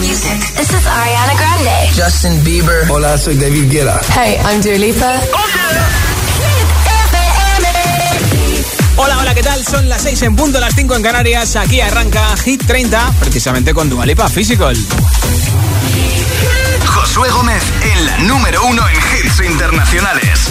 music. This is Ariana Grande. Justin Bieber. Hola, soy David Guetta. Hey, I'm Dua Lipa. Hola, hola, ¿qué tal? Son las 6 en punto, las 5 en Canarias. Aquí arranca Hit 30, precisamente con Dua Lipa Physical. Josué Gómez en la número uno en hits internacionales.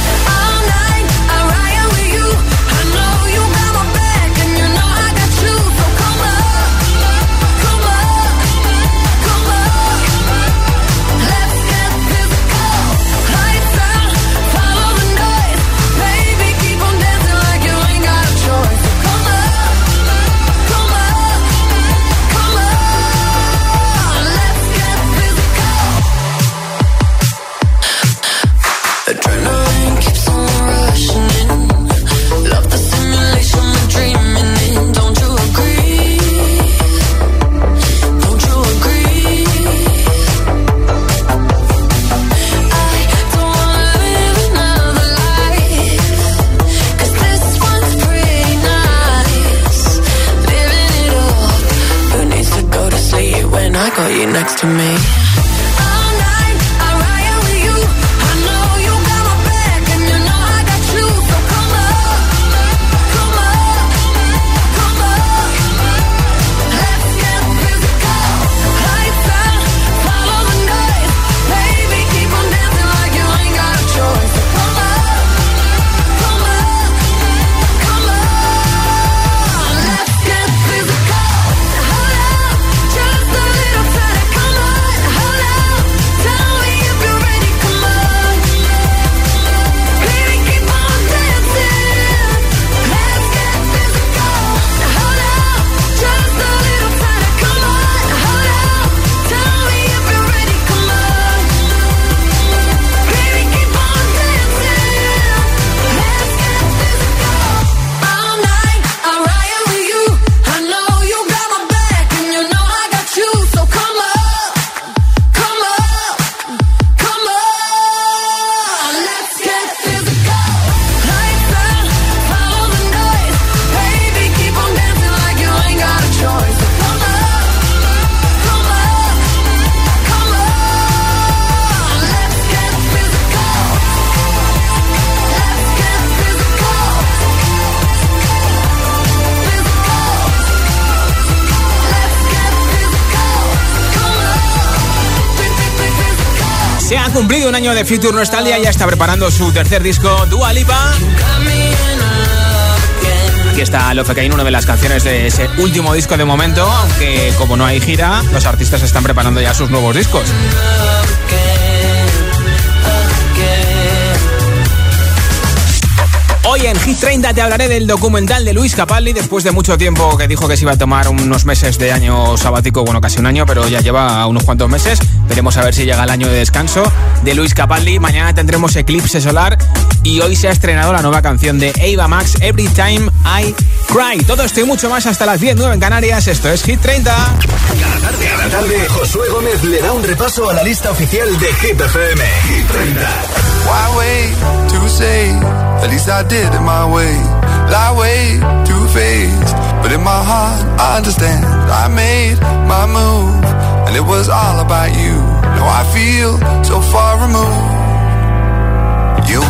To me Future Nostalgia ya está preparando su tercer disco, Dua Lipa. Aquí está Love Again, una de las canciones de ese último disco de momento, aunque como no hay gira, los artistas están preparando ya sus nuevos discos. Hoy en Hit 30 te hablaré del documental de Luis Capaldi, después de mucho tiempo que dijo que se iba a tomar unos meses de año sabático, bueno, casi un año, pero ya lleva unos cuantos meses. Veremos a ver si llega el año de descanso de Luis Capaldi. Mañana tendremos Eclipse Solar y hoy se ha estrenado la nueva canción de Ava Max, Every Time I Cry. Todo esto y mucho más hasta las 10, 9 en Canarias. Esto es Hit 30. Cada tarde, cada tarde, Josué Gómez le da un repaso a la lista oficial de Hit FM. Hit 30. Why wait to say, at least I did it my way. Lie way too faced, but in my heart I understand. I made my move, and it was all about you. Now I feel so far removed.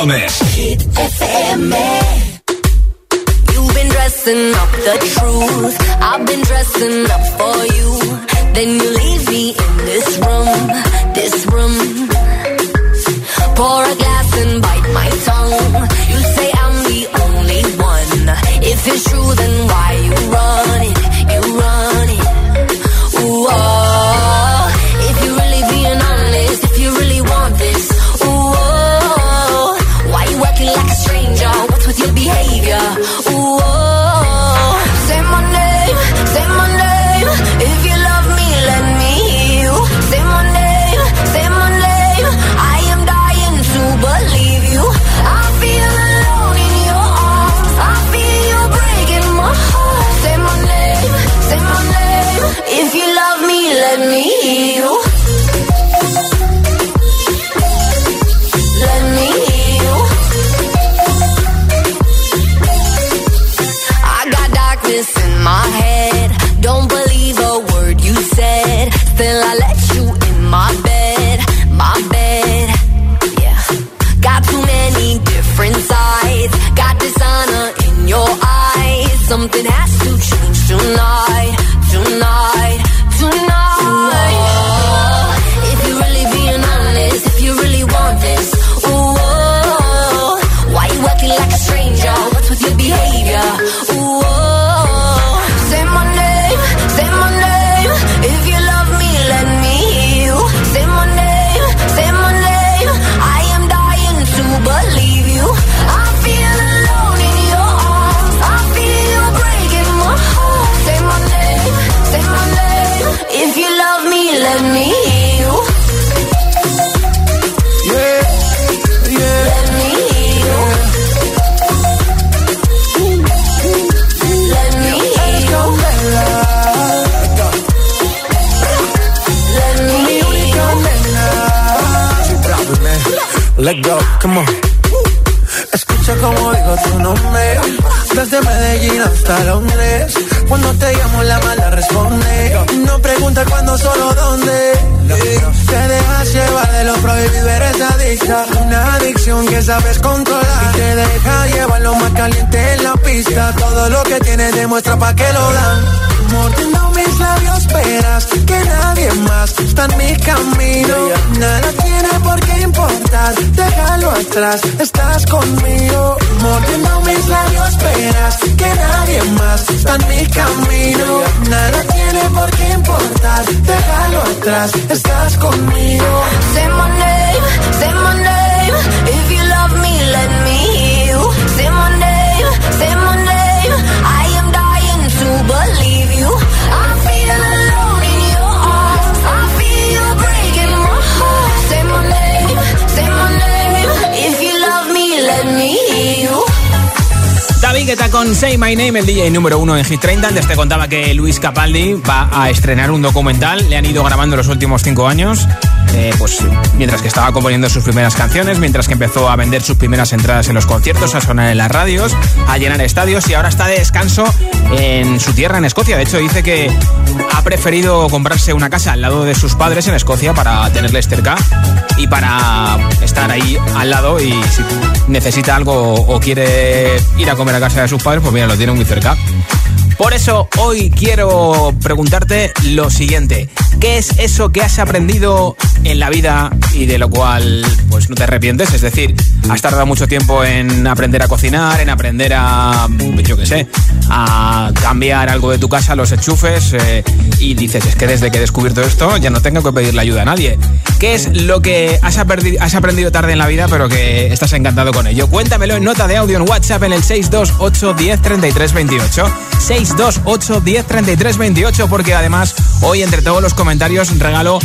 Gómez. Say My Name, el DJ número uno en Hit 30. Antes te contaba que Luis Capaldi va a estrenar un documental. Le han ido grabando los últimos cinco años. Eh, pues mientras que estaba componiendo sus primeras canciones, mientras que empezó a vender sus primeras entradas en los conciertos, a sonar en las radios, a llenar estadios y ahora está de descanso en su tierra, en Escocia. De hecho, dice que ha preferido comprarse una casa al lado de sus padres en Escocia para tenerles cerca y para estar ahí al lado y si necesita algo o quiere ir a comer a casa de sus padres, pues mira, lo tiene muy cerca. Por eso hoy quiero preguntarte lo siguiente. ¿Qué es eso que has aprendido en la vida y de lo cual pues no te arrepientes? Es decir, has tardado mucho tiempo en aprender a cocinar, en aprender a, yo qué sé, a cambiar algo de tu casa, los enchufes eh, y dices, es que desde que he descubierto esto ya no tengo que pedirle ayuda a nadie. ¿Qué es lo que has, has aprendido tarde en la vida pero que estás encantado con ello? Cuéntamelo en nota de audio en WhatsApp en el 628 10 33 28. 628 10 33 28 porque además hoy entre todos los comentarios regalo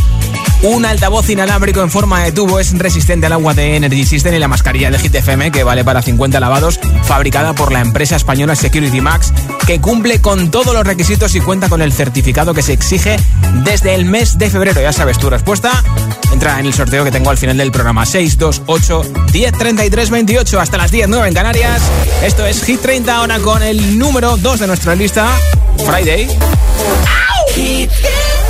un altavoz inalámbrico en forma de tubo es resistente al agua de Energy System y la mascarilla de GTFM que vale para 50 lavados, fabricada por la empresa española Security Max, que cumple con todos los requisitos y cuenta con el certificado que se exige desde el mes de febrero. Ya sabes tu respuesta. Entra en el sorteo que tengo al final del programa 628 1033 28 hasta las 10 9 en Canarias. Esto es Hit 30 ahora con el número 2 de nuestra lista, Friday.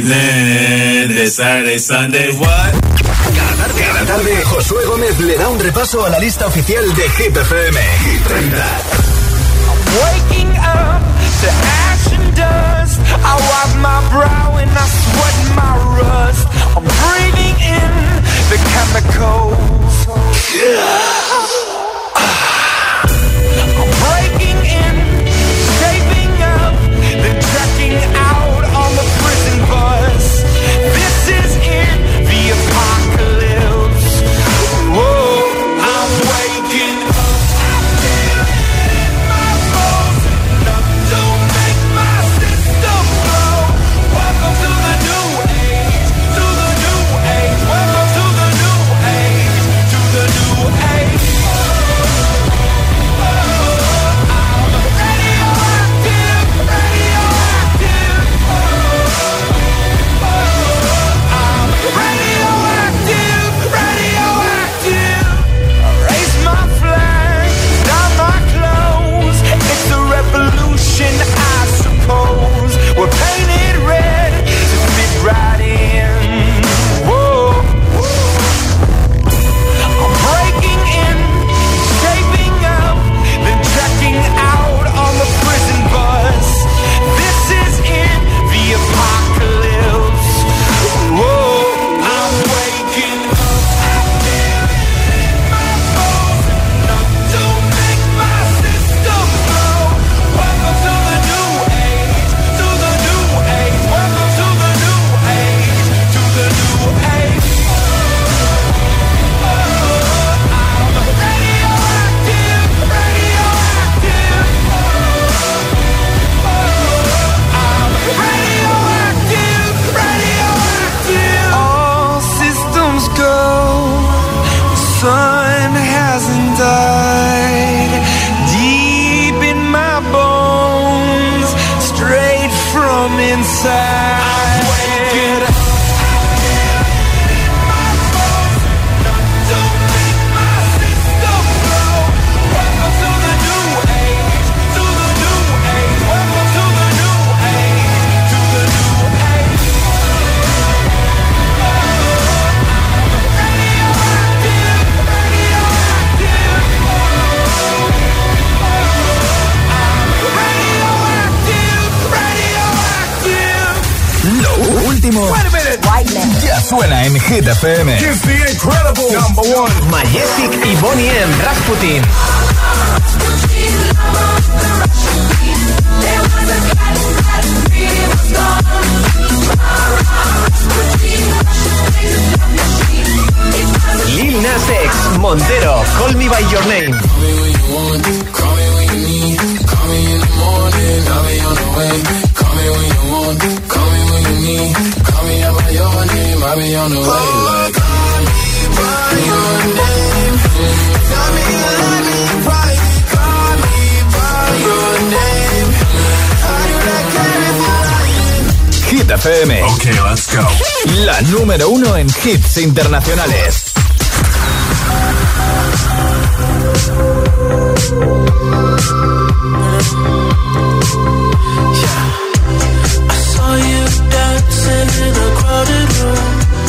Then, it's Saturday, Sunday, what? Cada tarde, cada tarde, Josué Gómez le da un repaso a la lista oficial de Hit FM. Hit 30. Waking up to ash and dust. I wipe my brow and I sweat my rust. I'm breathing in the Hit on the way. Like, call me by your name, tell me you love me right. Call me by your name, how do I care if you're lying? Hit FM. Okay, let's go. La número uno en hits internacionales. I saw you dancing in a crowded room.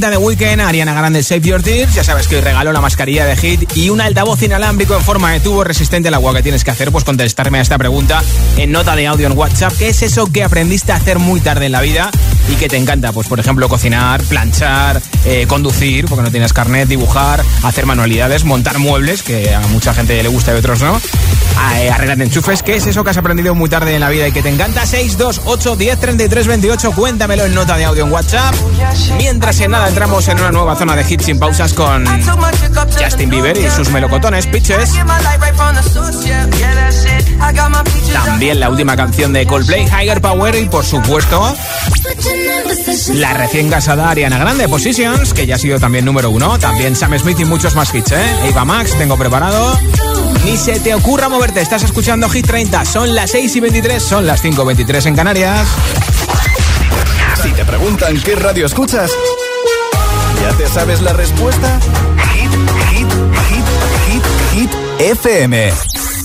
30 de Weekend, Ariana Grande Save Your Tears. Ya sabes que hoy regaló la mascarilla de Hit y un altavoz inalámbrico en forma de tubo resistente al agua que tienes que hacer, pues contestarme a esta pregunta en nota de audio en WhatsApp. ¿Qué es eso que aprendiste a hacer muy tarde en la vida y que te encanta? Pues por ejemplo, cocinar, planchar, eh, conducir, porque no tienes carnet, dibujar, hacer manualidades, montar muebles, que a mucha gente le gusta y a otros no. Eh, enchufes. ¿Qué es eso que has aprendido muy tarde en la vida y que te encanta? 628 10 33 28. Cuéntamelo en nota de audio en WhatsApp. Mientras en nada entramos en una nueva zona de hits sin pausas con Justin Bieber y sus melocotones, Pitches. También la última canción de Coldplay, Higher Power y por supuesto la recién casada Ariana Grande, Que ya ha sido también número uno. También Sam Smith y muchos más hits, ¿eh? Eva Max, tengo preparado. Ni se te ocurra moverte, estás escuchando Hit 30. Son las 6 y 23, son las 5 y 23 en Canarias. Si te preguntan qué radio escuchas, ¿ya te sabes la respuesta? Hit, hit, hit, hit, hit, FM.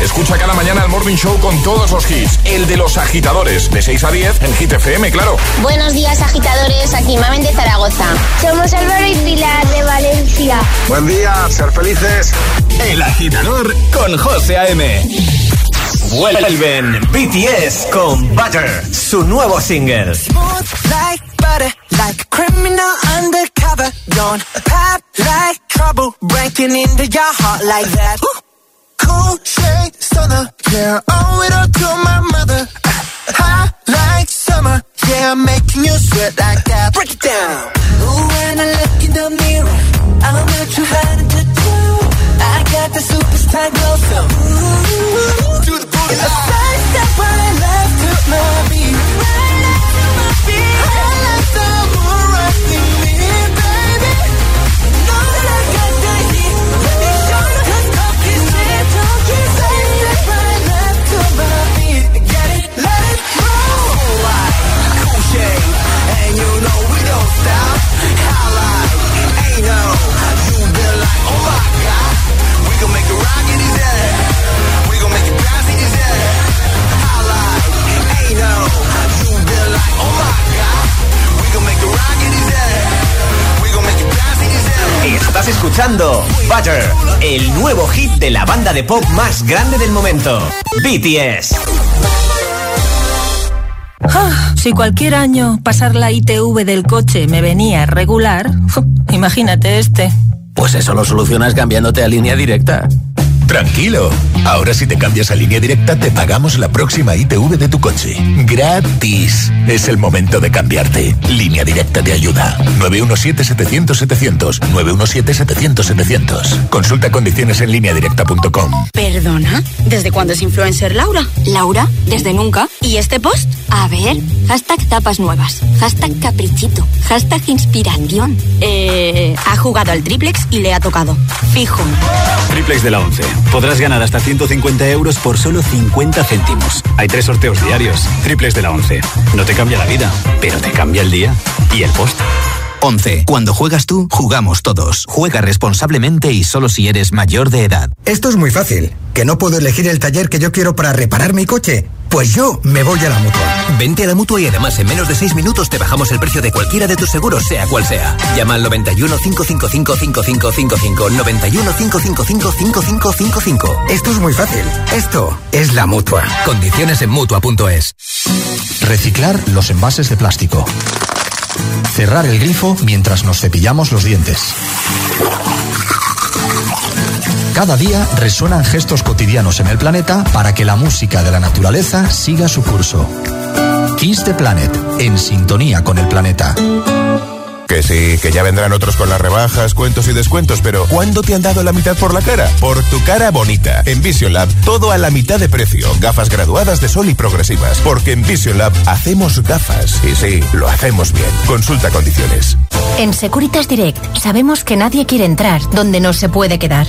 Escucha cada mañana el Morning Show con todos los hits. El de los agitadores, de 6 a 10 en Hit FM, claro. Buenos días, agitadores. Aquí Mamen de Zaragoza. Somos Álvaro y Pilar de Valencia. Buen día, ser felices. El agitador con José A.M. Vuelven BTS con Butter, su nuevo single. like butter, like a criminal undercover. Don't pop like trouble, breaking into your heart like that. Cool shade stunner, yeah, owe it all to my mother. Hot like summer, yeah, I'm making you sweat like that. Break it down. Ooh, when I look in the mirror, I'm not too hard to do. I got the superstar glow, so ooh, el nuevo hit de la banda de pop más grande del momento, BTS. Ah, si cualquier año pasar la ITV del coche me venía regular, imagínate este. Pues eso lo solucionas cambiándote a línea directa. Tranquilo. Ahora si te cambias a línea directa te pagamos la próxima ITV de tu coche. Gratis. Es el momento de cambiarte. Línea directa te ayuda. 917-700-700. 917-700-700. Consulta condiciones en lineadirecta.com. ¿Perdona? ¿Desde cuándo es influencer Laura? Laura, desde nunca. ¿Y este post? A ver, hashtag tapas nuevas, hashtag caprichito, hashtag inspiración. Eh, ha jugado al triplex y le ha tocado. Fijo. Triplex de la 11. Podrás ganar hasta 150 euros por solo 50 céntimos. Hay tres sorteos diarios. Triplex de la 11. No te cambia la vida, pero te cambia el día y el post. 11. Cuando juegas tú, jugamos todos. Juega responsablemente y solo si eres mayor de edad. Esto es muy fácil. ¿Que no puedo elegir el taller que yo quiero para reparar mi coche? Pues yo me voy a la mutua. Vente a la mutua y además en menos de 6 minutos te bajamos el precio de cualquiera de tus seguros, sea cual sea. Llama al 91 555 5555. 91 555 5555. Esto es muy fácil. Esto es la mutua. Condiciones en mutua.es. Reciclar los envases de plástico. Cerrar el grifo mientras nos cepillamos los dientes. Cada día resuenan gestos cotidianos en el planeta para que la música de la naturaleza siga su curso. Kiss the Planet, en sintonía con el planeta. Que sí, que ya vendrán otros con las rebajas, cuentos y descuentos, pero ¿cuándo te han dado la mitad por la cara? Por tu cara bonita. En Vision Lab, todo a la mitad de precio. Gafas graduadas de sol y progresivas. Porque en Vision Lab hacemos gafas. Y sí, lo hacemos bien. Consulta condiciones. En Securitas Direct sabemos que nadie quiere entrar donde no se puede quedar.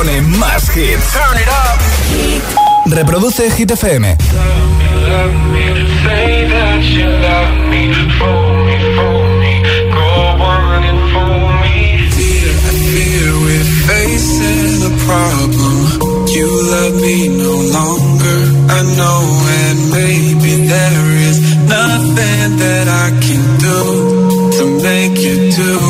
Pone más hits. Reproduce Hit FM. love me, say that you love me, fool me, fool me, go on and fool me. Fear, I fear we're facing a problem. You love me no longer, I know, and maybe there is nothing that I can do to make you do.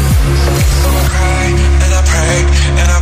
and I pray and I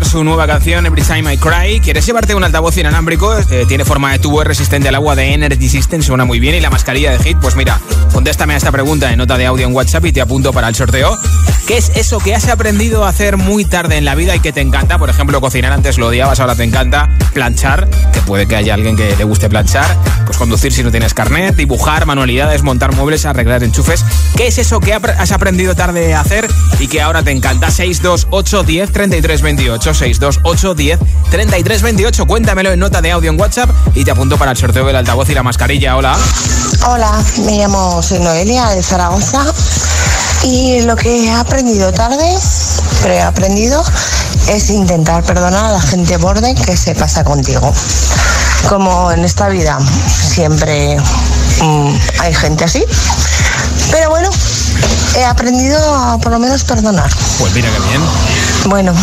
su nueva canción Every Time I Cry. ¿Quieres llevarte un altavoz inalámbrico? Eh, tiene forma de tubo resistente al agua de Energy System, suena muy bien. ¿Y la mascarilla de Hit? Pues mira, contéstame a esta pregunta en nota de audio en WhatsApp y te apunto para el sorteo. ¿Qué es eso que has aprendido a hacer muy tarde en la vida y que te encanta? Por ejemplo, cocinar antes lo odiabas, ahora te encanta. Planchar, que puede que haya alguien que le guste planchar. Pues, conducir si no tienes carnet, dibujar, manualidades, montar muebles, arreglar enchufes. ¿Qué es eso que has aprendido tarde a hacer y que ahora te encanta? 628 10 33 28. 628 10 33 28. Cuéntamelo en nota de audio en WhatsApp y te apunto para el sorteo del altavoz y la mascarilla. Hola. Hola, me llamo Noelia de Zaragoza y lo que he aprendido tarde, pero he aprendido es intentar perdonar a la gente borde que se pasa contigo. Como en esta vida siempre mm, hay gente así, pero bueno, he aprendido a por lo menos perdonar. Pues mira qué bien. Bueno,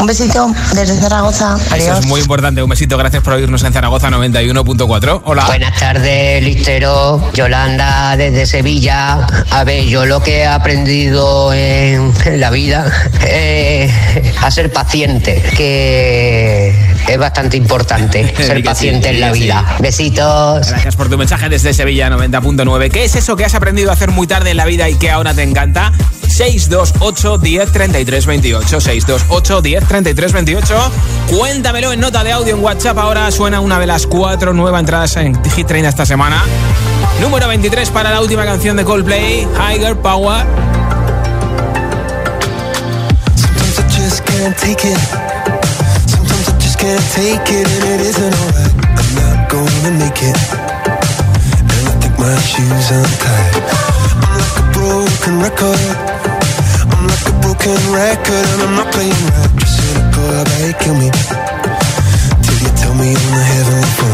un besito desde Zaragoza. Eso Adiós. es muy importante. Un besito. Gracias por oírnos en Zaragoza 91.4. Hola. Buenas tardes, Listero. Yolanda desde Sevilla. A ver, yo lo que he aprendido en, en la vida es a ser paciente, que es bastante importante ser sí, paciente en la sí. vida. Besitos. Gracias por tu mensaje desde Sevilla 90.9. ¿Qué es eso que has aprendido a hacer muy tarde en la vida y que ahora te encanta? 628 10 33 28. 628 10 33 28. Cuéntamelo en nota de audio en WhatsApp. Ahora suena una de las cuatro nuevas entradas en Hit Train esta semana. Número 23 para la última canción de Coldplay, Higher Power. Can't take it, and it isn't alright. I'm not gonna make it. And I think my shoes untied. I'm like a broken record. I'm like a broken record, and I'm not playing right. Just cynical, how about you kill me? Till you tell me on the heavenly phone.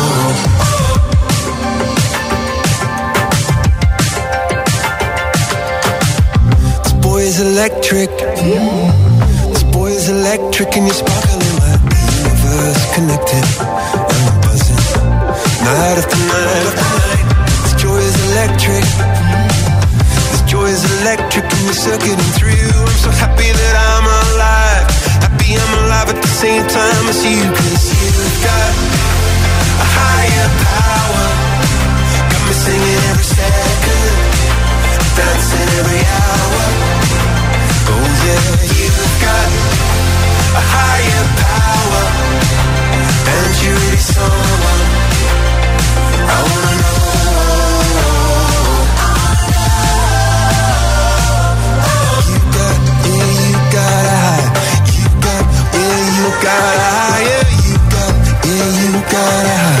Is electric. This boy is electric, and you're sparkling like the universe connected. And I'm buzzing night after night after night. This joy is electric. This joy is electric, and you're circuiting through. I'm so happy that I'm alive. Happy I'm alive at the same time as you, cause you've got a higher power. Got me singing every second, dancing every hour. Oh yeah, you've got a higher power, and you're really someone I wanna know. You got, yeah, you got a. You got, yeah, you got higher. You got, yeah, you got a.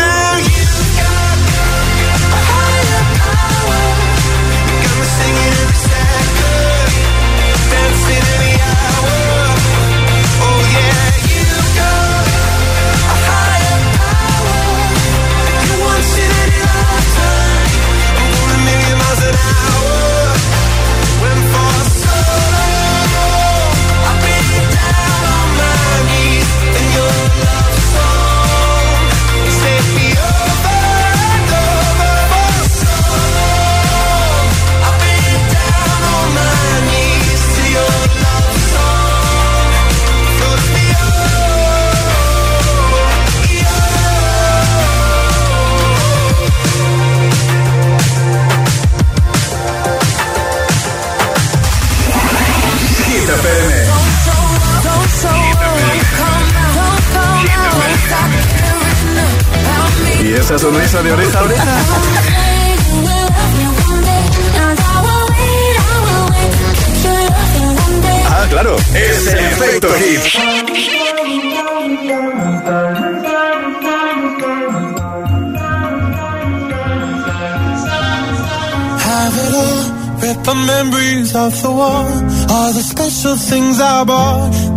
sonrisa de oreja a oreja? Ah, claro, es el efecto hit. Rip the memories off the wall. All the special things I bought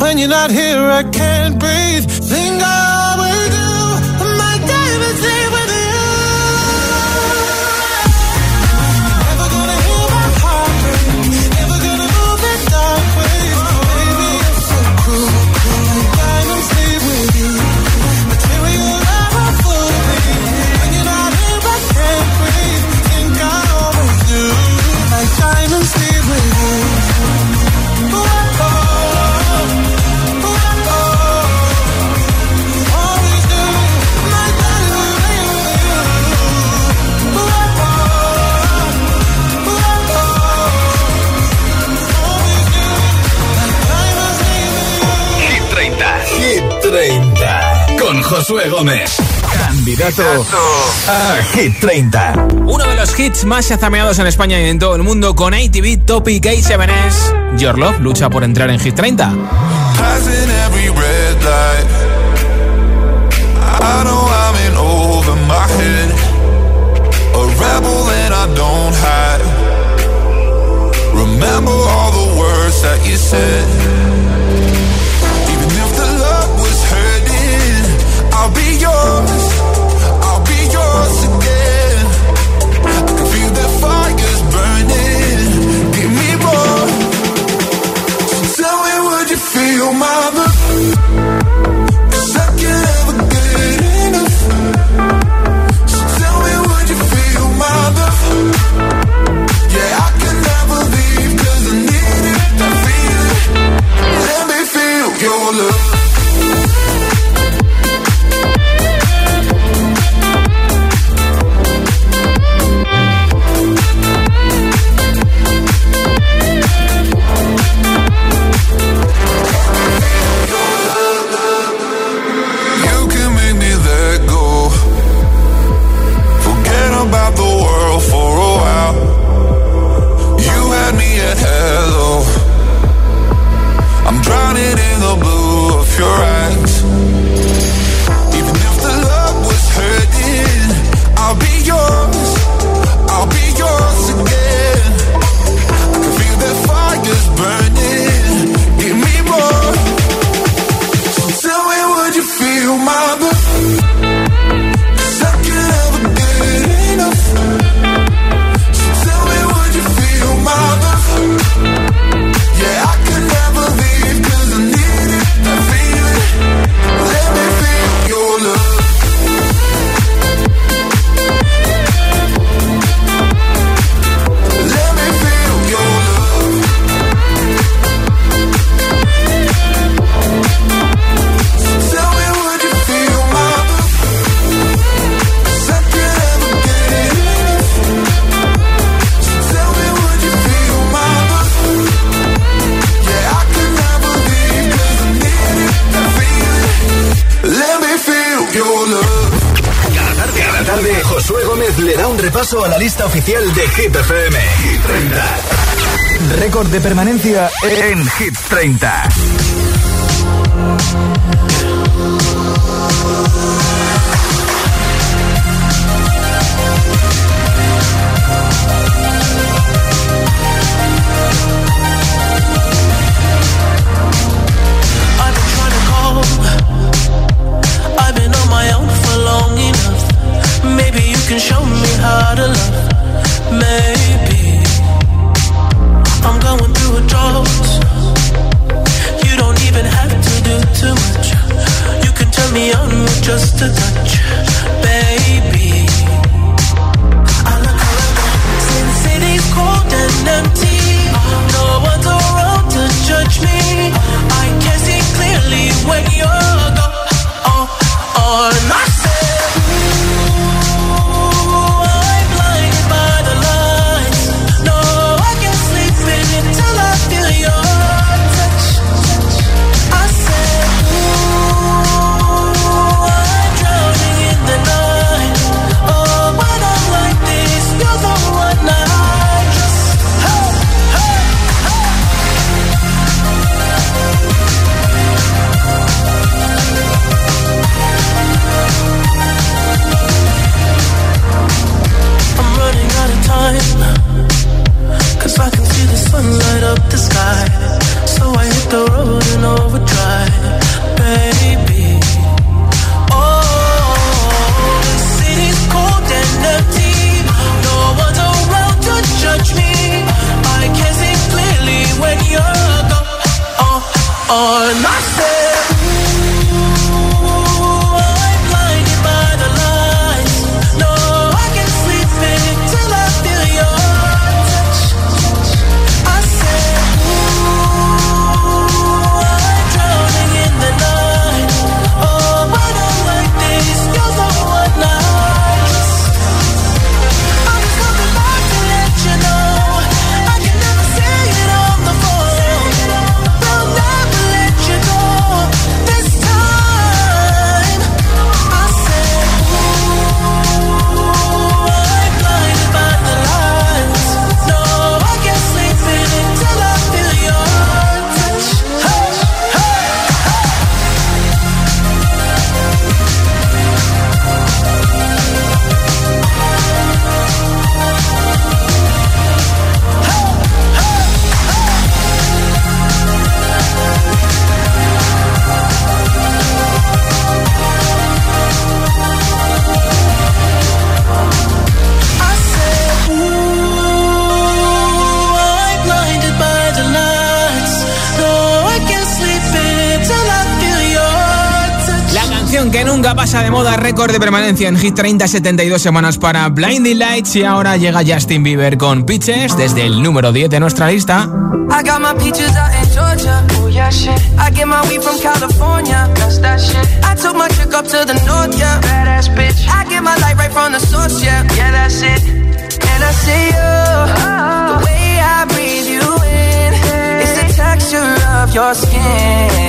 When you're not here, I can't breathe. Think Josué Gómez. Candidato a Hit 30. Uno de los hits más chazameados en España y en todo el mundo con ATV Topic A7S. Your Love lucha por entrar en Hit 30. Remember all the words that you said you my oficial de Hit FM. Hit 30. Récord de permanencia en Hit 30. Pasa de moda, récord de permanencia en Hit 30, 72 semanas para Blinding Lights. Y ahora llega Justin Bieber con Pitches desde el número 10 de nuestra lista. I got my out in Georgia. Oh. I get my from California. I took my up to the north, yeah. That's it. Texture of your skin.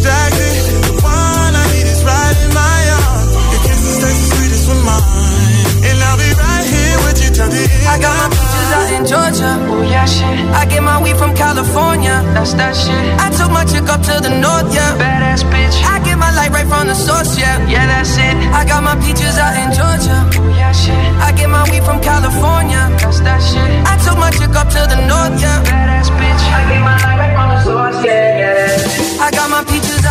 The one I need is right in my arms. Your kisses taste sweetest mine. And I'll be right here with you till the end. I got my peaches out in Georgia. Oh, yeah, shit. I get my weed from California. That's that shit. I took my chick up to the north, yeah. Badass bitch. I get my right from the source, yeah. Yeah, that's it. I got my peaches out in Georgia. Oh, yeah, shit. I get my weed from California. That's that shit. I took my chick up to the north, yeah. Badass bitch. I get my right from the source, yeah. yeah. I got my peaches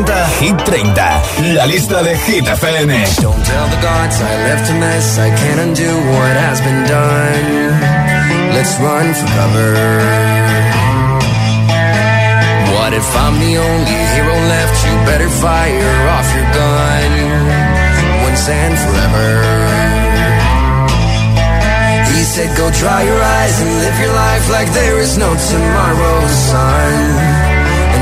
Hit 30, la lista de Hit FM. Don't tell the gods I left a mess. I can't undo what has been done. Let's run for cover. What if I'm the only hero left? You better fire off your gun once and forever. He said, Go dry your eyes and live your life like there is no tomorrow, son.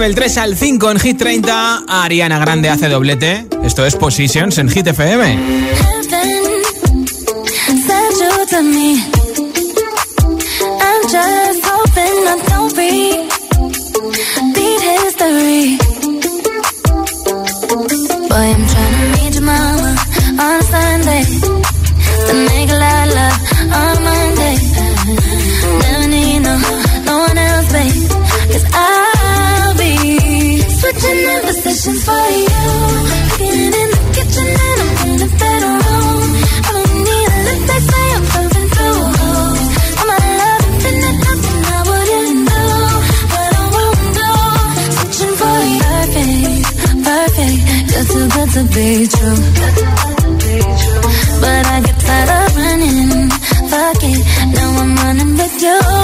9, 3 al 5 en Hit 30, Ariana Grande hace doblete. Esto es Positions en Hit FM. do